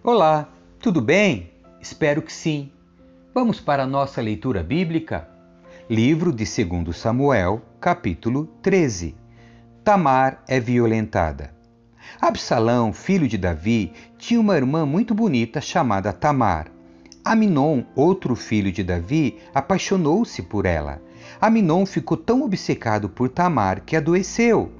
Olá, tudo bem? Espero que sim. Vamos para a nossa leitura bíblica? Livro de 2 Samuel, capítulo 13. Tamar é violentada. Absalão, filho de Davi, tinha uma irmã muito bonita chamada Tamar. Aminon, outro filho de Davi, apaixonou-se por ela. Aminon ficou tão obcecado por Tamar que adoeceu.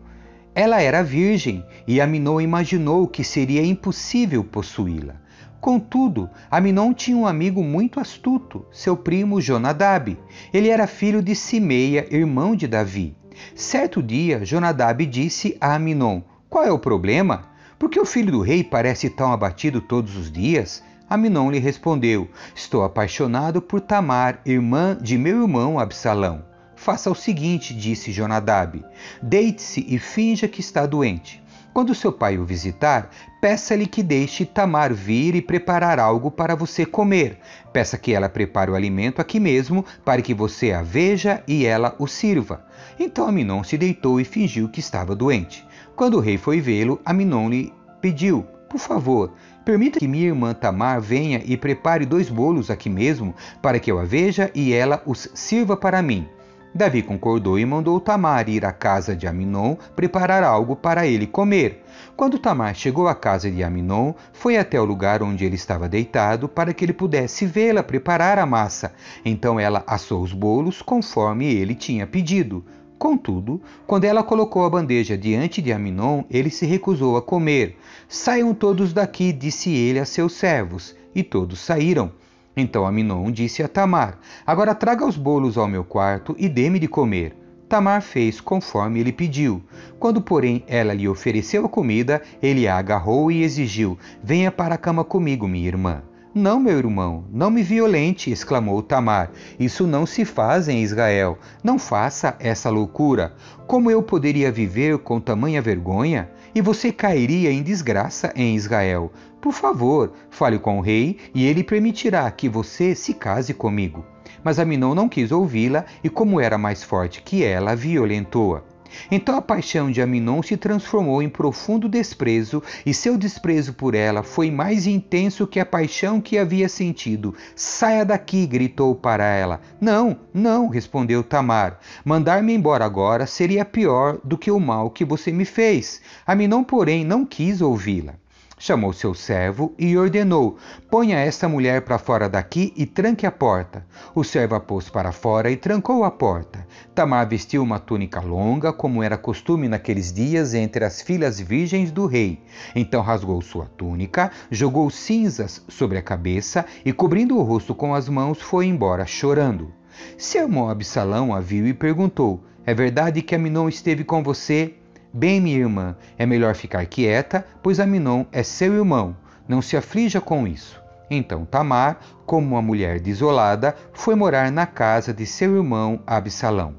Ela era virgem e Aminon imaginou que seria impossível possuí-la. Contudo, Aminon tinha um amigo muito astuto, seu primo Jonadab. Ele era filho de Simeia, irmão de Davi. Certo dia, Jonadab disse a Aminon: Qual é o problema? Por que o filho do rei parece tão abatido todos os dias? Aminon lhe respondeu: Estou apaixonado por Tamar, irmã de meu irmão Absalão. Faça o seguinte, disse Jonadab: deite-se e finja que está doente. Quando seu pai o visitar, peça-lhe que deixe Tamar vir e preparar algo para você comer. Peça que ela prepare o alimento aqui mesmo, para que você a veja e ela o sirva. Então Aminon se deitou e fingiu que estava doente. Quando o rei foi vê-lo, Aminon lhe pediu: Por favor, permita que minha irmã Tamar venha e prepare dois bolos aqui mesmo, para que eu a veja e ela os sirva para mim. Davi concordou e mandou Tamar ir à casa de Aminon preparar algo para ele comer. Quando Tamar chegou à casa de Aminon, foi até o lugar onde ele estava deitado para que ele pudesse vê-la preparar a massa. Então ela assou os bolos conforme ele tinha pedido. Contudo, quando ela colocou a bandeja diante de Aminon, ele se recusou a comer. Saiam todos daqui, disse ele a seus servos. E todos saíram. Então Aminon disse a Tamar: Agora traga os bolos ao meu quarto e dê-me de comer. Tamar fez conforme ele pediu. Quando, porém, ela lhe ofereceu a comida, ele a agarrou e exigiu: Venha para a cama comigo, minha irmã. Não, meu irmão, não me violente, exclamou Tamar. Isso não se faz em Israel. Não faça essa loucura. Como eu poderia viver com tamanha vergonha? E você cairia em desgraça em Israel. Por favor, fale com o rei e ele permitirá que você se case comigo. Mas Aminon não quis ouvi-la e, como era mais forte que ela, violentou-a. Então a paixão de Aminon se transformou em profundo desprezo, e seu desprezo por ela foi mais intenso que a paixão que havia sentido. Saia daqui! gritou para ela. Não, não, respondeu Tamar. Mandar-me embora agora seria pior do que o mal que você me fez. Aminon, porém, não quis ouvi-la. Chamou seu servo e ordenou: Ponha esta mulher para fora daqui e tranque a porta. O servo a pôs para fora e trancou a porta. Tamar vestiu uma túnica longa, como era costume naqueles dias entre as filhas virgens do rei. Então rasgou sua túnica, jogou cinzas sobre a cabeça e, cobrindo o rosto com as mãos, foi embora chorando. Seu irmão Absalão a viu e perguntou: É verdade que Aminon esteve com você? Bem, minha irmã, é melhor ficar quieta, pois Aminon é seu irmão. Não se aflija com isso. Então Tamar, como uma mulher desolada, foi morar na casa de seu irmão Absalão.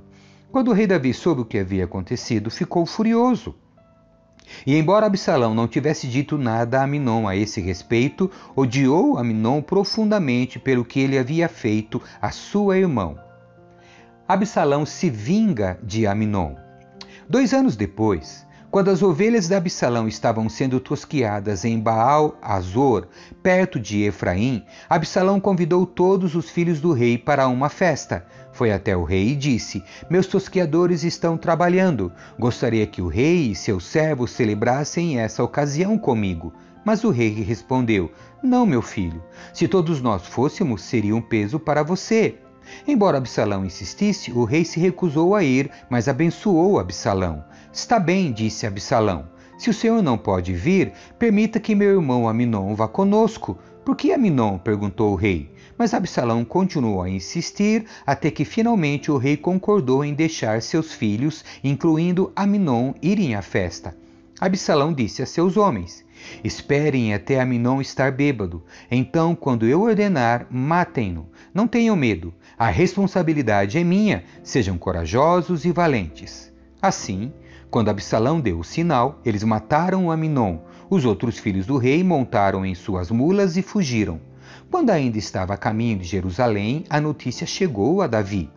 Quando o rei Davi soube o que havia acontecido, ficou furioso. E embora Absalão não tivesse dito nada a Aminon a esse respeito, odiou Aminon profundamente pelo que ele havia feito a sua irmã. Absalão se vinga de Aminon. Dois anos depois, quando as ovelhas de Absalão estavam sendo tosquiadas em Baal Azor, perto de Efraim, Absalão convidou todos os filhos do rei para uma festa. Foi até o rei e disse: Meus tosquiadores estão trabalhando. Gostaria que o rei e seus servos celebrassem essa ocasião comigo. Mas o rei respondeu: Não, meu filho. Se todos nós fôssemos, seria um peso para você. Embora Absalão insistisse, o rei se recusou a ir, mas abençoou Absalão. Está bem, disse Absalão. Se o senhor não pode vir, permita que meu irmão Aminon vá conosco. Por que Aminon? perguntou o rei. Mas Absalão continuou a insistir até que finalmente o rei concordou em deixar seus filhos, incluindo Aminon, irem à festa. Absalão disse a seus homens: Esperem até Aminon estar bêbado. Então, quando eu ordenar, matem-no. Não tenham medo. A responsabilidade é minha. Sejam corajosos e valentes. Assim, quando Absalão deu o sinal, eles mataram Aminon. Os outros filhos do rei montaram em suas mulas e fugiram. Quando ainda estava a caminho de Jerusalém, a notícia chegou a Davi.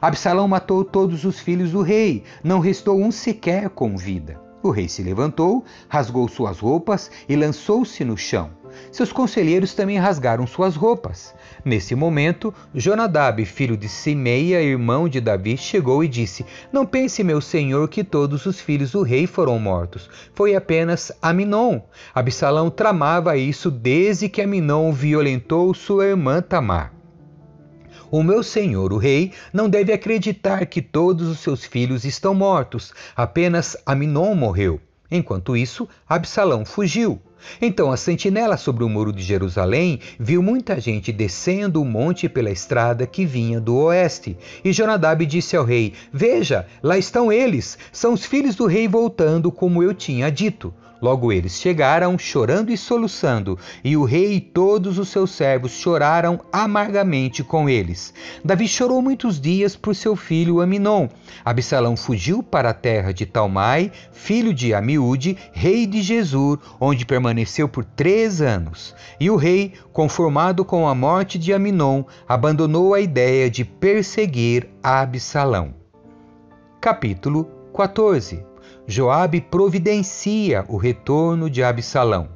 Absalão matou todos os filhos do rei, não restou um sequer com vida. O rei se levantou, rasgou suas roupas e lançou-se no chão. seus conselheiros também rasgaram suas roupas. Nesse momento, Jonadab, filho de Simeia, irmão de Davi, chegou e disse: Não pense, meu senhor, que todos os filhos do rei foram mortos. Foi apenas Aminon. Absalão tramava isso desde que Aminon violentou sua irmã Tamar. O meu senhor, o rei, não deve acreditar que todos os seus filhos estão mortos, apenas Aminon morreu. Enquanto isso, Absalão fugiu. Então a sentinela sobre o muro de Jerusalém viu muita gente descendo o monte pela estrada que vinha do oeste. E Jonadab disse ao rei: Veja, lá estão eles, são os filhos do rei voltando, como eu tinha dito. Logo eles chegaram, chorando e soluçando, e o rei e todos os seus servos choraram amargamente com eles. Davi chorou muitos dias por seu filho Aminon. Absalão fugiu para a terra de Talmai, filho de Amiúde, rei de Jesur, onde permaneceu por três anos. E o rei, conformado com a morte de Aminon, abandonou a ideia de perseguir Absalão. Capítulo 14 Joabe providencia o retorno de Absalão.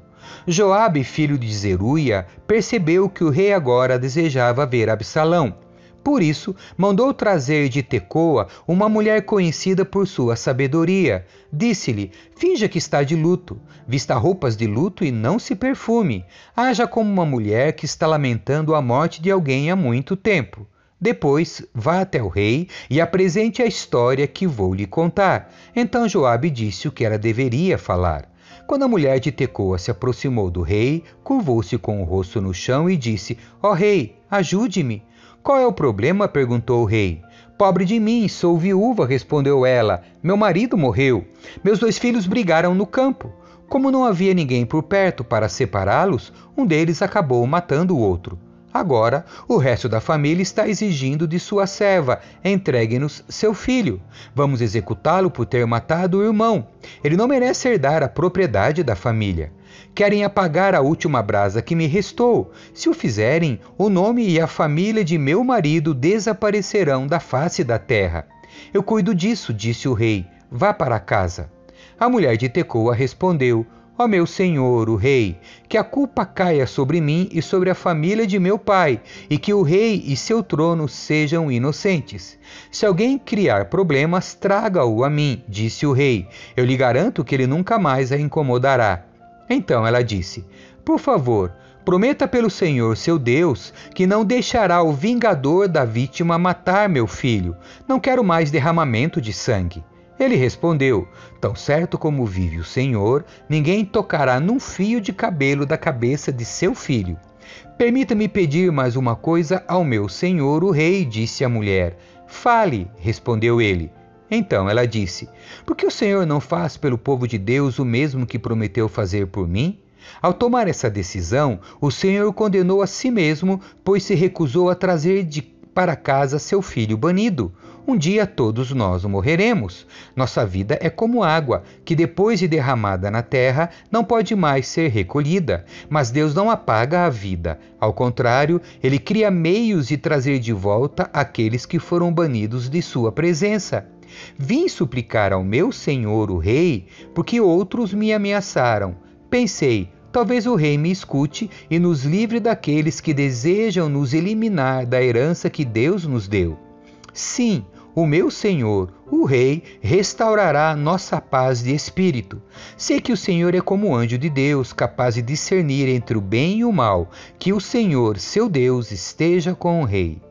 Joabe, filho de Zeruia, percebeu que o rei agora desejava ver Absalão. Por isso, mandou trazer de Tecoa uma mulher conhecida por sua sabedoria. Disse-lhe: Finja que está de luto, vista roupas de luto e não se perfume. Haja como uma mulher que está lamentando a morte de alguém há muito tempo. Depois vá até o rei e apresente a história que vou lhe contar. Então Joabe disse o que ela deveria falar. Quando a mulher de Tecoa se aproximou do rei, curvou-se com o rosto no chão e disse: Ó oh, rei, ajude-me. Qual é o problema? perguntou o rei. Pobre de mim, sou viúva, respondeu ela. Meu marido morreu. Meus dois filhos brigaram no campo. Como não havia ninguém por perto para separá-los, um deles acabou matando o outro. Agora, o resto da família está exigindo de sua serva: entregue-nos seu filho. Vamos executá-lo por ter matado o irmão. Ele não merece herdar a propriedade da família. Querem apagar a última brasa que me restou. Se o fizerem, o nome e a família de meu marido desaparecerão da face da terra. Eu cuido disso, disse o rei. Vá para casa. A mulher de Tecoa respondeu: Ó meu senhor, o rei, que a culpa caia sobre mim e sobre a família de meu pai, e que o rei e seu trono sejam inocentes. Se alguém criar problemas, traga-o a mim, disse o rei. Eu lhe garanto que ele nunca mais a incomodará. Então ela disse: Por favor, prometa pelo Senhor seu Deus que não deixará o vingador da vítima matar meu filho. Não quero mais derramamento de sangue. Ele respondeu: Tão certo como vive o Senhor, ninguém tocará num fio de cabelo da cabeça de seu filho. Permita-me pedir mais uma coisa ao meu senhor, o rei, disse a mulher. Fale, respondeu ele. Então ela disse: Por que o Senhor não faz pelo povo de Deus o mesmo que prometeu fazer por mim? Ao tomar essa decisão, o Senhor condenou a si mesmo, pois se recusou a trazer de para casa seu filho banido. Um dia todos nós morreremos. Nossa vida é como água, que depois de derramada na terra não pode mais ser recolhida. Mas Deus não apaga a vida. Ao contrário, ele cria meios de trazer de volta aqueles que foram banidos de sua presença. Vim suplicar ao meu senhor, o rei, porque outros me ameaçaram. Pensei, talvez o rei me escute e nos livre daqueles que desejam nos eliminar da herança que Deus nos deu. Sim, o meu Senhor, o Rei, restaurará nossa paz de espírito. Sei que o Senhor é como anjo de Deus, capaz de discernir entre o bem e o mal. Que o Senhor, seu Deus, esteja com o Rei.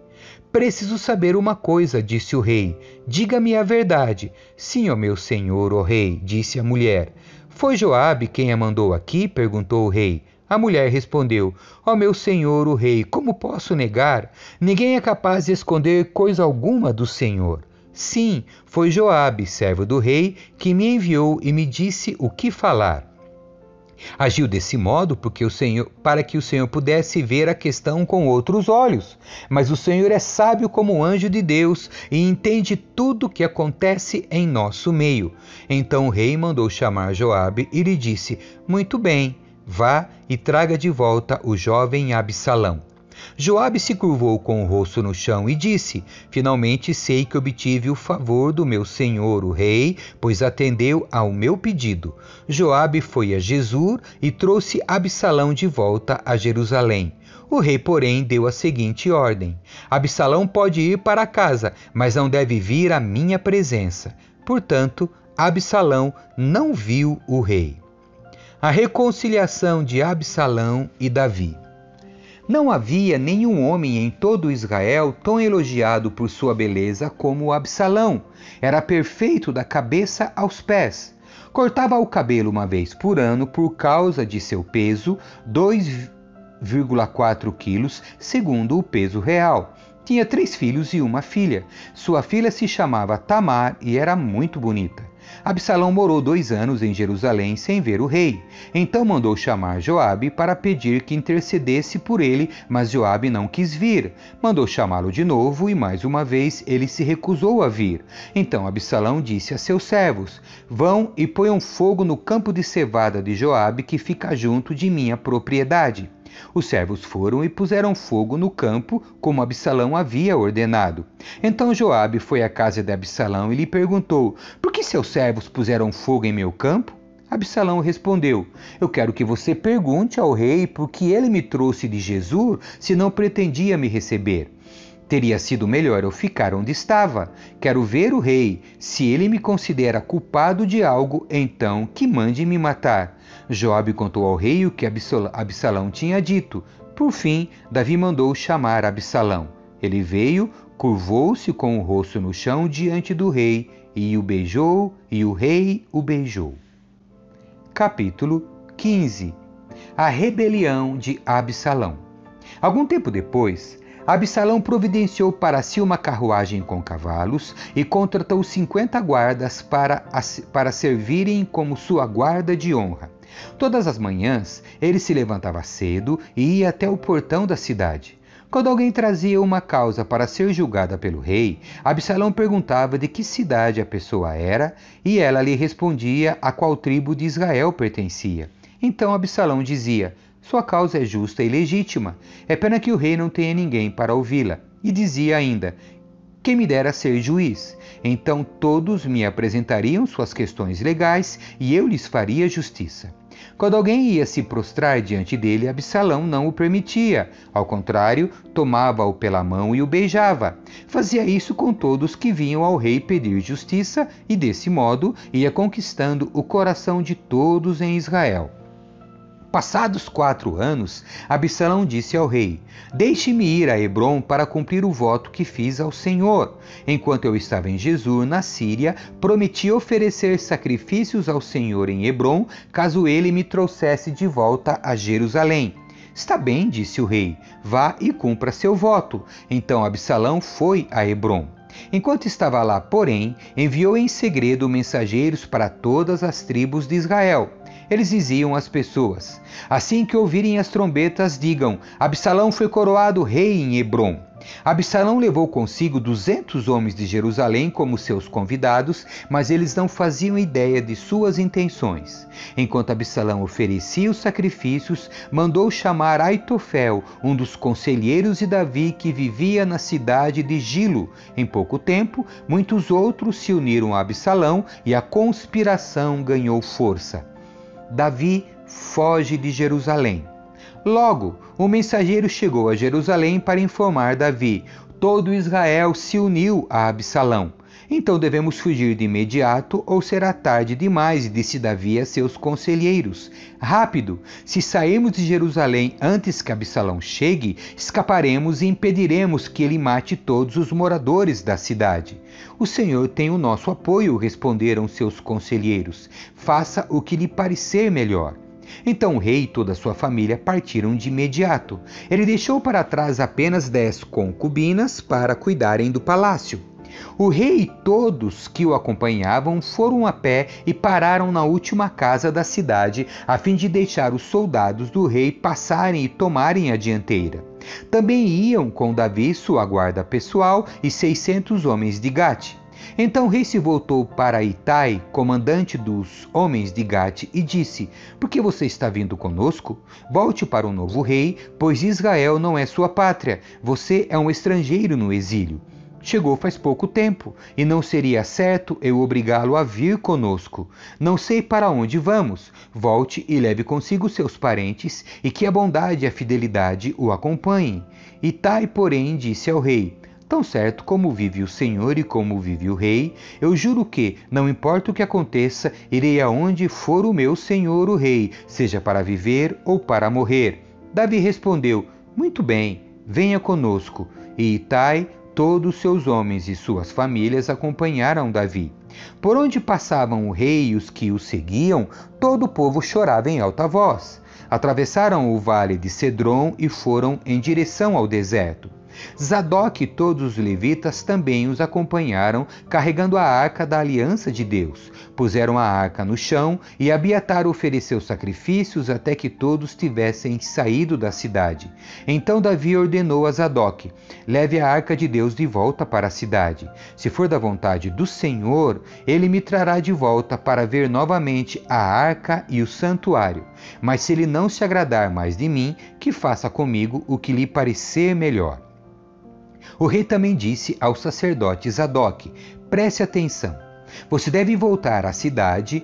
Preciso saber uma coisa, disse o rei. Diga-me a verdade. Sim, ó meu senhor, ó rei, disse a mulher. Foi Joabe quem a mandou aqui? perguntou o rei. A mulher respondeu: Ó oh, meu senhor, o rei, como posso negar? Ninguém é capaz de esconder coisa alguma do senhor. Sim, foi Joabe, servo do rei, que me enviou e me disse o que falar. Agiu desse modo porque o Senhor, para que o Senhor pudesse ver a questão com outros olhos. Mas o Senhor é sábio como anjo de Deus e entende tudo o que acontece em nosso meio. Então o rei mandou chamar Joabe e lhe disse: Muito bem, Vá e traga de volta o jovem Absalão. Joabe se curvou com o rosto no chão e disse: Finalmente sei que obtive o favor do meu senhor, o rei, pois atendeu ao meu pedido. Joabe foi a Jesus e trouxe Absalão de volta a Jerusalém. O rei, porém, deu a seguinte ordem: Absalão pode ir para casa, mas não deve vir à minha presença. Portanto, Absalão não viu o rei. A reconciliação de Absalão e Davi. Não havia nenhum homem em todo Israel tão elogiado por sua beleza como Absalão. Era perfeito da cabeça aos pés. Cortava o cabelo uma vez por ano por causa de seu peso, 2,4 quilos, segundo o peso real. Tinha três filhos e uma filha. Sua filha se chamava Tamar e era muito bonita. Absalão morou dois anos em Jerusalém sem ver o rei. Então mandou chamar Joabe para pedir que intercedesse por ele, mas Joabe não quis vir. Mandou chamá-lo de novo e mais uma vez ele se recusou a vir. Então Absalão disse a seus servos: Vão e ponham fogo no campo de cevada de Joabe que fica junto de minha propriedade. Os servos foram e puseram fogo no campo, como Absalão havia ordenado. Então Joabe foi à casa de Absalão e lhe perguntou: Por que seus servos puseram fogo em meu campo? Absalão respondeu: Eu quero que você pergunte ao rei por que ele me trouxe de Jesus, se não pretendia me receber. Teria sido melhor eu ficar onde estava. Quero ver o rei. Se ele me considera culpado de algo, então que mande me matar. Joabe contou ao rei o que Absalão tinha dito. Por fim, Davi mandou chamar Absalão. Ele veio, curvou-se com o rosto no chão diante do rei e o beijou, e o rei o beijou. Capítulo 15 A rebelião de Absalão. Algum tempo depois, Absalão providenciou para si uma carruagem com cavalos e contratou cinquenta guardas para, para servirem como sua guarda de honra. Todas as manhãs ele se levantava cedo e ia até o portão da cidade. Quando alguém trazia uma causa para ser julgada pelo rei, Absalão perguntava de que cidade a pessoa era e ela lhe respondia a qual tribo de Israel pertencia. Então Absalão dizia: sua causa é justa e legítima. É pena que o rei não tenha ninguém para ouvi-la. E dizia ainda: Quem me dera ser juiz? Então todos me apresentariam suas questões legais e eu lhes faria justiça. Quando alguém ia se prostrar diante dele, Absalão não o permitia. Ao contrário, tomava-o pela mão e o beijava. Fazia isso com todos que vinham ao rei pedir justiça e, desse modo, ia conquistando o coração de todos em Israel. Passados quatro anos, Absalão disse ao rei: Deixe-me ir a Hebron para cumprir o voto que fiz ao Senhor. Enquanto eu estava em Jesus, na Síria, prometi oferecer sacrifícios ao Senhor em Hebron, caso ele me trouxesse de volta a Jerusalém. Está bem, disse o rei, vá e cumpra seu voto. Então Absalão foi a Hebron. Enquanto estava lá, porém, enviou em segredo mensageiros para todas as tribos de Israel eles diziam às pessoas: Assim que ouvirem as trombetas, digam: Absalão foi coroado rei em Hebron. Absalão levou consigo duzentos homens de Jerusalém como seus convidados, mas eles não faziam ideia de suas intenções. Enquanto Absalão oferecia os sacrifícios, mandou chamar Aitofel, um dos conselheiros de Davi que vivia na cidade de Gilo. Em pouco tempo, muitos outros se uniram a Absalão e a conspiração ganhou força. Davi foge de Jerusalém. Logo, o mensageiro chegou a Jerusalém para informar Davi. Todo Israel se uniu a Absalão. Então devemos fugir de imediato ou será tarde demais, disse Davi a seus conselheiros. Rápido! Se sairmos de Jerusalém antes que Absalão chegue, escaparemos e impediremos que ele mate todos os moradores da cidade. O Senhor tem o nosso apoio, responderam seus conselheiros. Faça o que lhe parecer melhor. Então o rei e toda a sua família partiram de imediato. Ele deixou para trás apenas dez concubinas para cuidarem do palácio. O rei e todos que o acompanhavam foram a pé e pararam na última casa da cidade, a fim de deixar os soldados do rei passarem e tomarem a dianteira. Também iam com Davi sua guarda pessoal e seiscentos homens de Gate. Então o rei se voltou para Itai, comandante dos homens de Gate, e disse: Por que você está vindo conosco? Volte para o novo rei, pois Israel não é sua pátria. Você é um estrangeiro no exílio. Chegou faz pouco tempo, e não seria certo eu obrigá-lo a vir conosco. Não sei para onde vamos. Volte e leve consigo seus parentes, e que a bondade e a fidelidade o acompanhem. Itai, porém, disse ao rei: Tão certo como vive o Senhor e como vive o Rei, eu juro que, não importa o que aconteça, irei aonde for o meu Senhor o Rei, seja para viver ou para morrer. Davi respondeu: Muito bem, venha conosco. E Itai, todos seus homens e suas famílias acompanharam Davi. Por onde passavam o rei e os que o seguiam, todo o povo chorava em alta voz. Atravessaram o vale de Cedron e foram em direção ao deserto. Zadok e todos os levitas também os acompanharam, carregando a arca da aliança de Deus. Puseram a arca no chão e Abiatar ofereceu sacrifícios até que todos tivessem saído da cidade. Então Davi ordenou a Zadok: Leve a arca de Deus de volta para a cidade. Se for da vontade do Senhor, ele me trará de volta para ver novamente a arca e o santuário. Mas se ele não se agradar mais de mim, que faça comigo o que lhe parecer melhor. O rei também disse ao sacerdote Zadok: Preste atenção. Você deve voltar à cidade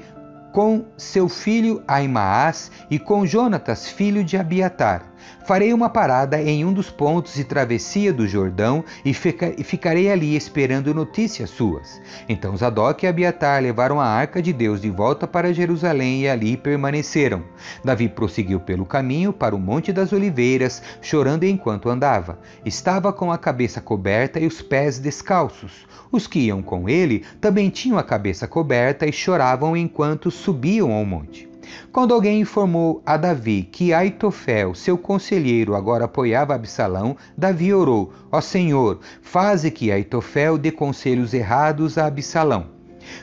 com seu filho Aimaas e com Jonatas, filho de Abiatar. Farei uma parada em um dos pontos de travessia do Jordão e, fica, ficarei ali esperando notícias suas. Então Zadok e Abiatar levaram a arca de Deus de volta para Jerusalém e ali permaneceram. Davi prosseguiu pelo caminho para o Monte das Oliveiras, chorando enquanto andava. Estava com a cabeça coberta e os pés descalços. Os que iam com ele também tinham a cabeça coberta e choravam enquanto subiam ao monte. Quando alguém informou a Davi que Aitofel, seu conselheiro, agora apoiava Absalão, Davi orou: Ó Senhor, faze que Aitofel dê conselhos errados a Absalão.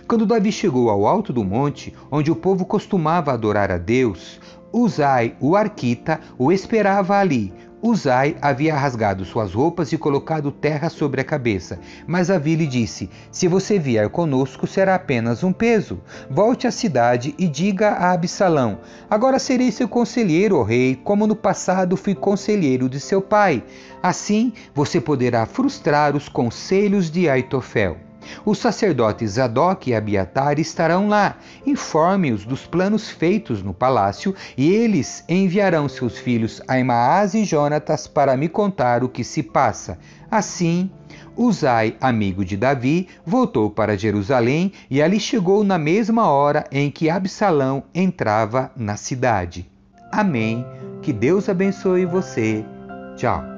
Quando Davi chegou ao alto do monte, onde o povo costumava adorar a Deus, Uzai, o arquita, o esperava ali, Uzai havia rasgado suas roupas e colocado terra sobre a cabeça, mas Avi lhe disse: Se você vier conosco, será apenas um peso. Volte à cidade e diga a Absalão: Agora serei seu conselheiro, ó rei, como no passado fui conselheiro de seu pai. Assim você poderá frustrar os conselhos de Aitofel. Os sacerdotes Zadok e Abiatar estarão lá. Informe-os dos planos feitos no palácio e eles enviarão seus filhos Aimaas e Jonatas para me contar o que se passa. Assim, Uzai, amigo de Davi, voltou para Jerusalém e ali chegou na mesma hora em que Absalão entrava na cidade. Amém. Que Deus abençoe você. Tchau.